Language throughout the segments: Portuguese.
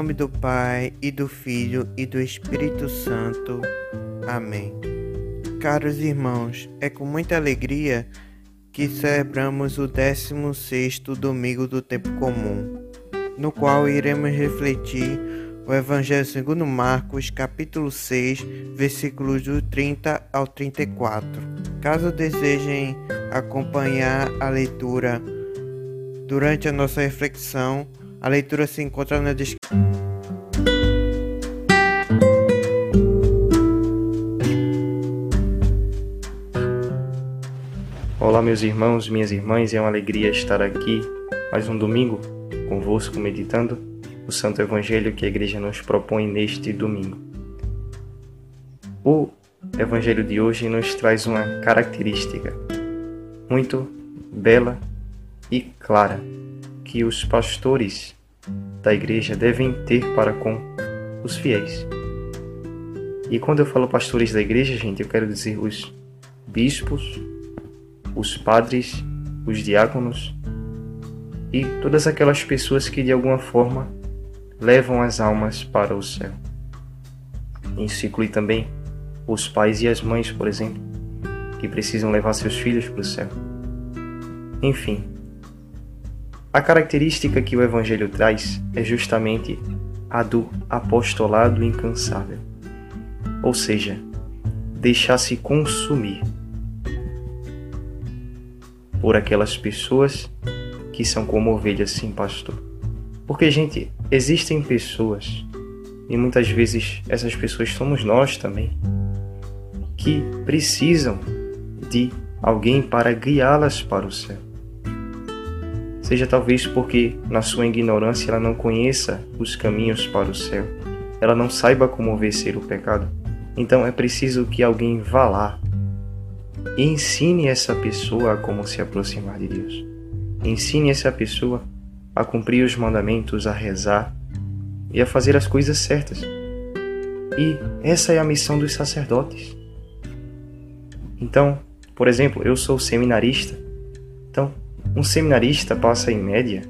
nome do Pai, e do Filho, e do Espírito Santo. Amém. Caros irmãos, é com muita alegria que celebramos o 16º domingo do tempo comum, no qual iremos refletir o Evangelho segundo Marcos, capítulo 6, versículos do 30 ao 34. Caso desejem acompanhar a leitura durante a nossa reflexão, a leitura se encontra na descrição. Olá, meus irmãos, minhas irmãs, é uma alegria estar aqui mais um domingo convosco meditando o Santo Evangelho que a Igreja nos propõe neste domingo. O Evangelho de hoje nos traz uma característica muito bela e clara que os pastores da igreja devem ter para com os fiéis. E quando eu falo pastores da igreja, gente, eu quero dizer os bispos, os padres, os diáconos e todas aquelas pessoas que de alguma forma levam as almas para o céu. Isso inclui também os pais e as mães, por exemplo, que precisam levar seus filhos para o céu. Enfim, a característica que o Evangelho traz é justamente a do apostolado incansável, ou seja, deixar-se consumir por aquelas pessoas que são como ovelhas sem pastor. Porque, gente, existem pessoas, e muitas vezes essas pessoas somos nós também, que precisam de alguém para guiá-las para o céu seja talvez porque, na sua ignorância, ela não conheça os caminhos para o céu, ela não saiba como vencer o pecado. Então é preciso que alguém vá lá e ensine essa pessoa a como se aproximar de Deus. Ensine essa pessoa a cumprir os mandamentos, a rezar e a fazer as coisas certas. E essa é a missão dos sacerdotes. Então, por exemplo, eu sou seminarista. Um seminarista passa, em média,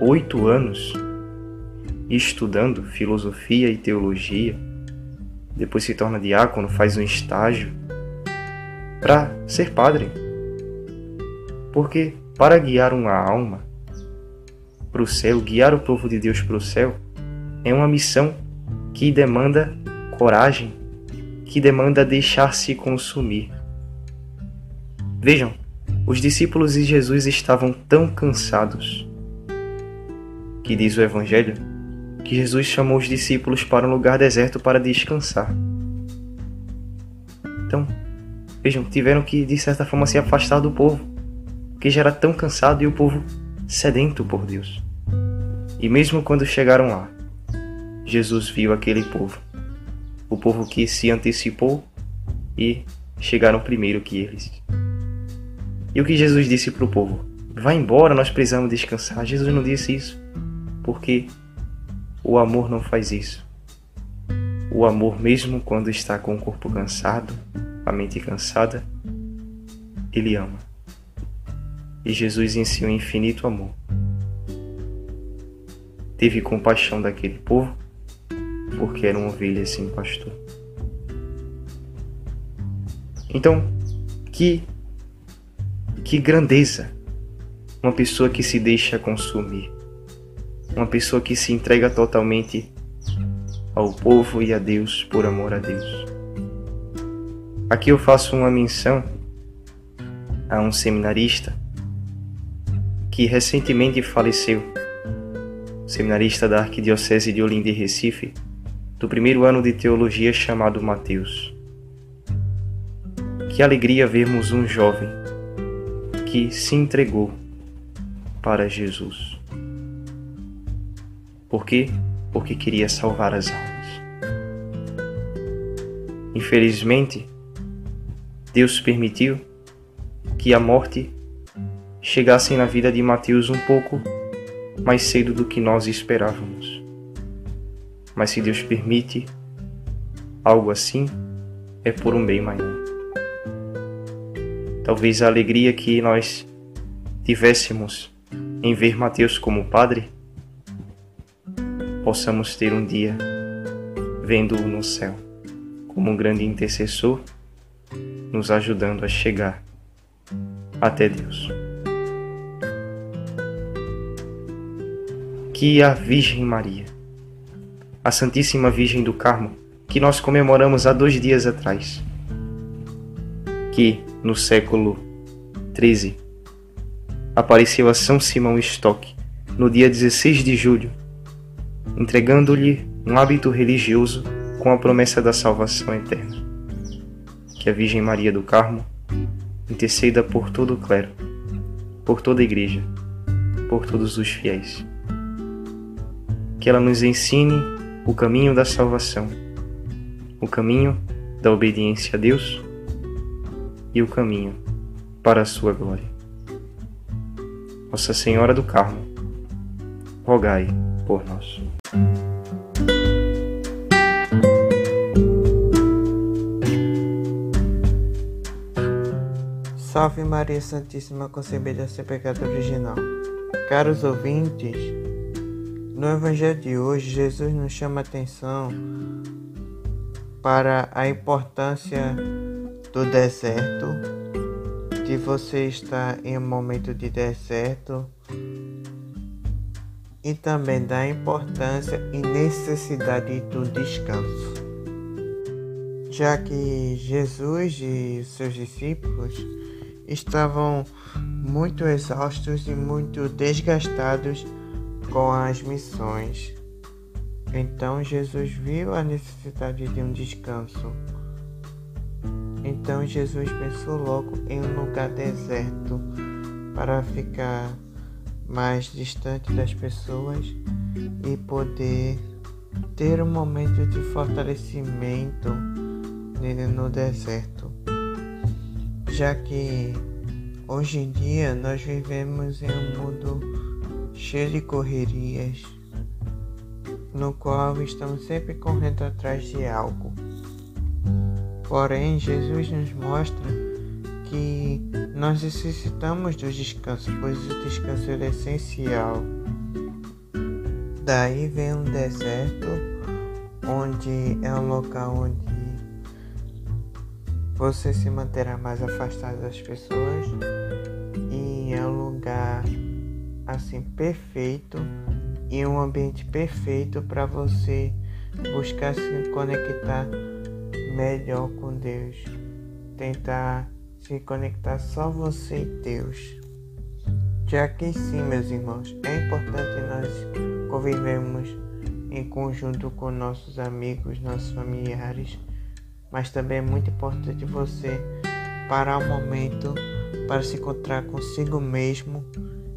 oito anos estudando filosofia e teologia, depois se torna diácono, faz um estágio para ser padre. Porque para guiar uma alma para o céu, guiar o povo de Deus para o céu, é uma missão que demanda coragem, que demanda deixar-se consumir. Vejam, os discípulos de Jesus estavam tão cansados que diz o Evangelho que Jesus chamou os discípulos para um lugar deserto para descansar. Então, vejam, tiveram que de certa forma se afastar do povo, porque já era tão cansado e o povo sedento por Deus. E mesmo quando chegaram lá, Jesus viu aquele povo, o povo que se antecipou e chegaram primeiro que eles. E o que Jesus disse para o povo? Vai embora, nós precisamos descansar. Jesus não disse isso, porque o amor não faz isso. O amor, mesmo quando está com o corpo cansado, a mente cansada, ele ama. E Jesus seu infinito amor teve compaixão daquele povo, porque eram ovelhas sem pastor. Então, que que grandeza! Uma pessoa que se deixa consumir. Uma pessoa que se entrega totalmente ao povo e a Deus por amor a Deus. Aqui eu faço uma menção a um seminarista que recentemente faleceu, seminarista da Arquidiocese de Olinda e Recife, do primeiro ano de teologia chamado Mateus. Que alegria vermos um jovem que se entregou para Jesus. Por quê? Porque queria salvar as almas. Infelizmente, Deus permitiu que a morte chegasse na vida de Mateus um pouco mais cedo do que nós esperávamos. Mas se Deus permite algo assim, é por um bem maior. Talvez a alegria que nós tivéssemos em ver Mateus como padre possamos ter um dia vendo-o no céu como um grande intercessor, nos ajudando a chegar até Deus. Que a Virgem Maria, a Santíssima Virgem do Carmo, que nós comemoramos há dois dias atrás, que no século XIII apareceu a São Simão Stock no dia 16 de julho, entregando-lhe um hábito religioso com a promessa da salvação eterna. Que a Virgem Maria do Carmo interceda por todo o clero, por toda a Igreja, por todos os fiéis. Que ela nos ensine o caminho da salvação, o caminho da obediência a Deus e o caminho para a sua glória. Nossa Senhora do Carmo, rogai por nós. Salve Maria Santíssima concebida sem pecado original. Caros ouvintes, no Evangelho de hoje, Jesus nos chama a atenção para a importância do deserto, de você estar em um momento de deserto e também da importância e necessidade do descanso. Já que Jesus e seus discípulos estavam muito exaustos e muito desgastados com as missões. Então Jesus viu a necessidade de um descanso. Então Jesus pensou logo em um lugar deserto para ficar mais distante das pessoas e poder ter um momento de fortalecimento no deserto já que hoje em dia nós vivemos em um mundo cheio de correrias, no qual estamos sempre correndo atrás de algo. Porém, Jesus nos mostra que nós necessitamos do descanso, pois o descanso é essencial. Daí vem um deserto, onde é um local onde você se manterá mais afastado das pessoas e é um lugar assim perfeito e um ambiente perfeito para você buscar se conectar melhor com Deus, tentar se conectar só você e Deus. Já que sim, meus irmãos, é importante nós convivermos em conjunto com nossos amigos, nossos familiares mas também é muito importante você parar um momento para se encontrar consigo mesmo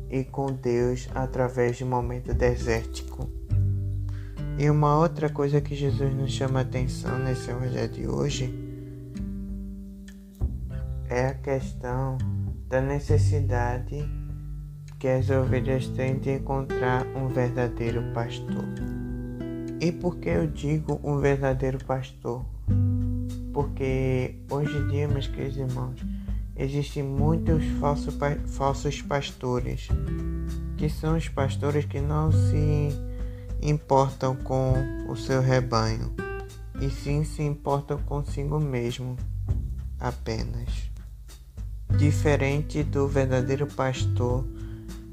e com Deus através de um momento desértico. E uma outra coisa que Jesus nos chama a atenção nesse evangelho de hoje é a questão da necessidade que as ovelhas têm de encontrar um verdadeiro pastor. E por que eu digo um verdadeiro pastor? porque hoje em dia, meus queridos irmãos, existem muitos falsos, falsos pastores, que são os pastores que não se importam com o seu rebanho, e sim se importam consigo mesmo apenas. Diferente do verdadeiro pastor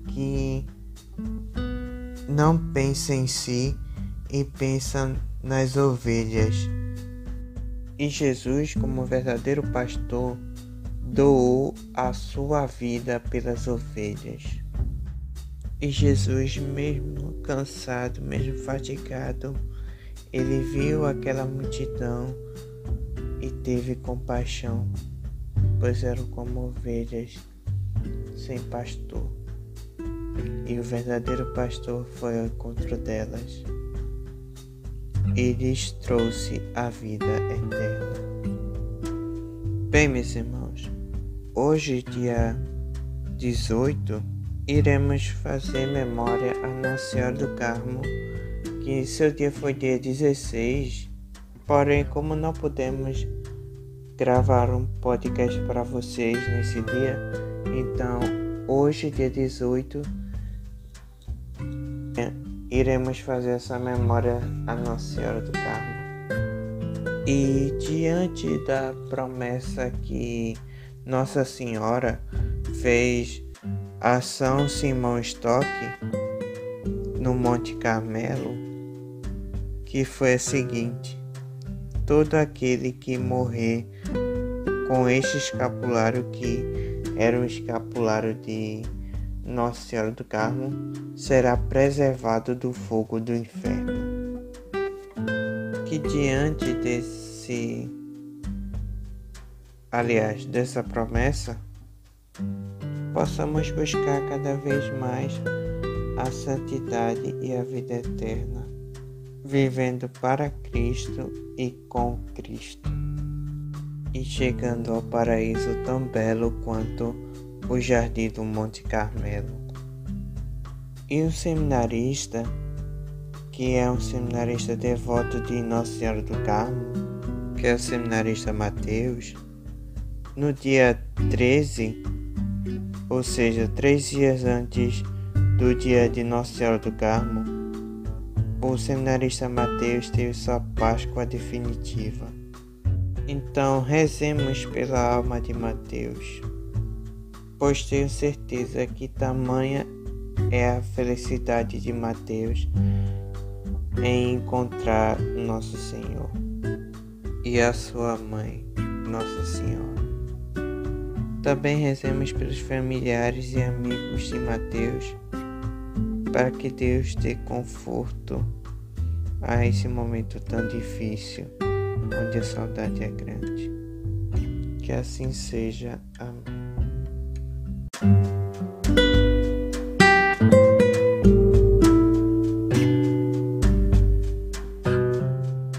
que não pensa em si e pensa nas ovelhas e Jesus, como verdadeiro pastor, doou a sua vida pelas ovelhas. E Jesus, mesmo cansado, mesmo fatigado, ele viu aquela multidão e teve compaixão, pois eram como ovelhas sem pastor. E o verdadeiro pastor foi ao encontro delas e lhes trouxe a vida eterna. Bem, meus irmãos, hoje, dia 18, iremos fazer memória a Nossa Senhora do Carmo, que seu dia foi dia 16, porém, como não podemos gravar um podcast para vocês nesse dia, então hoje, dia 18, iremos fazer essa memória à Nossa Senhora do Carmo. E diante da promessa que Nossa Senhora fez a São Simão Stock no Monte Carmelo, que foi a seguinte: todo aquele que morrer com este escapulário que era um escapulário de Nossa Senhora do Carmo será preservado do fogo do inferno. Que diante desse aliás, dessa promessa, possamos buscar cada vez mais a santidade e a vida eterna, vivendo para Cristo e com Cristo, e chegando ao paraíso tão belo quanto o jardim do Monte Carmelo. E o seminarista, que é um seminarista devoto de Nossa Senhora do Carmo, que é o seminarista Mateus, no dia 13, ou seja, três dias antes do dia de Nossa Senhora do Carmo, o seminarista Mateus teve sua Páscoa definitiva. Então, rezemos pela alma de Mateus, pois tenho certeza que tamanha é a felicidade de Mateus em encontrar Nosso Senhor e a sua mãe, Nossa Senhora. Também rezemos pelos familiares e amigos de Mateus, para que Deus dê conforto a esse momento tão difícil, onde a saudade é grande. Que assim seja. Amém.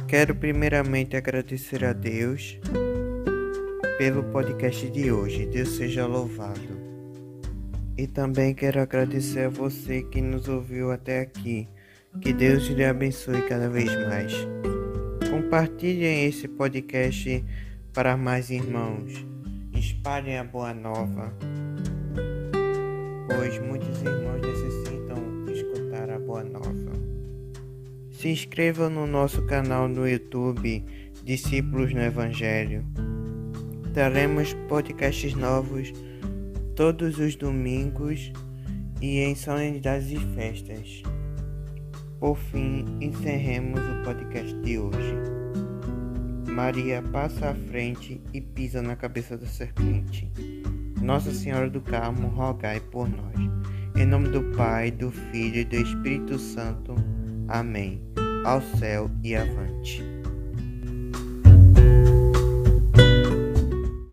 Quero primeiramente agradecer a Deus pelo podcast de hoje. Deus seja louvado. E também quero agradecer a você que nos ouviu até aqui. Que Deus lhe abençoe cada vez mais. Compartilhem esse podcast para mais irmãos. Espalhem a boa nova, pois muitos irmãos necessitam escutar a boa nova. Se inscrevam no nosso canal no YouTube Discípulos no Evangelho Teremos podcasts novos todos os domingos e em solenidades e festas. Por fim, encerremos o podcast de hoje. Maria passa à frente e pisa na cabeça da serpente. Nossa Senhora do Carmo, rogai por nós. Em nome do Pai, do Filho e do Espírito Santo. Amém. Ao céu e avante.